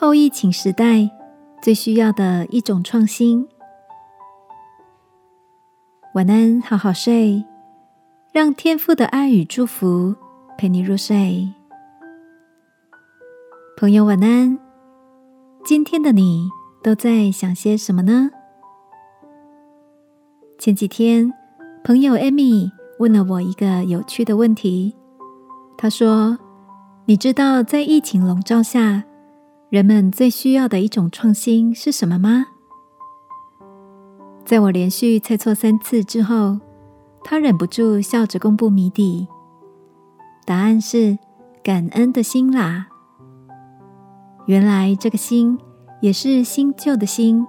后疫情时代最需要的一种创新。晚安，好好睡，让天父的爱与祝福陪你入睡。朋友，晚安。今天的你都在想些什么呢？前几天，朋友艾米问了我一个有趣的问题。她说：“你知道在疫情笼罩下，人们最需要的一种创新是什么吗？”在我连续猜错三次之后，他忍不住笑着公布谜底。答案是感恩的心啦。原来这个心也是新旧的心。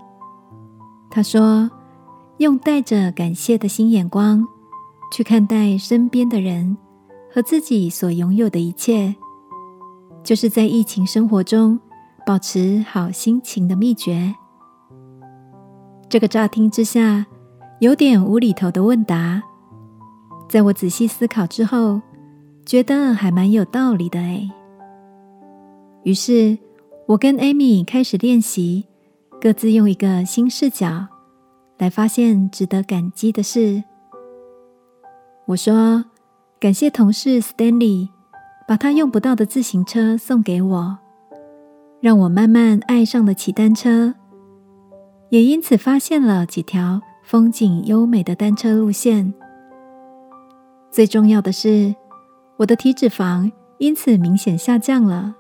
他说。用带着感谢的新眼光去看待身边的人和自己所拥有的一切，就是在疫情生活中保持好心情的秘诀。这个乍听之下有点无厘头的问答，在我仔细思考之后，觉得还蛮有道理的哎。于是，我跟艾米开始练习，各自用一个新视角。来发现值得感激的事。我说：“感谢同事 Stanley 把他用不到的自行车送给我，让我慢慢爱上了骑单车，也因此发现了几条风景优美的单车路线。最重要的是，我的体脂肪因此明显下降了。”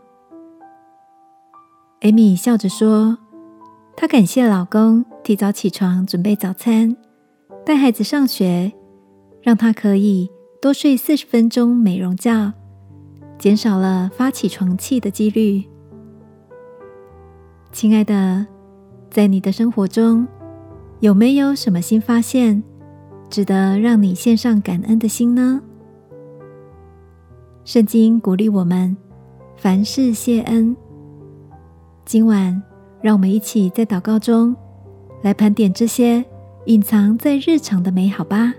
Amy 笑着说。她感谢老公提早起床准备早餐，带孩子上学，让她可以多睡四十分钟美容觉，减少了发起床气的几率。亲爱的，在你的生活中，有没有什么新发现，值得让你献上感恩的心呢？圣经鼓励我们凡事谢恩。今晚。让我们一起在祷告中来盘点这些隐藏在日常的美好吧，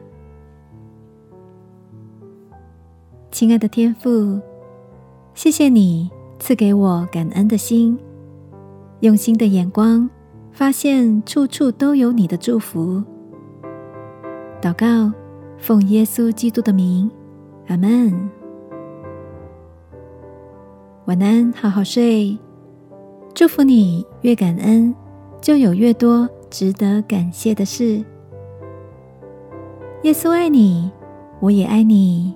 亲爱的天父，谢谢你赐给我感恩的心，用心的眼光发现处处都有你的祝福。祷告，奉耶稣基督的名，阿门。晚安，好好睡。祝福你，越感恩，就有越多值得感谢的事。耶稣爱你，我也爱你。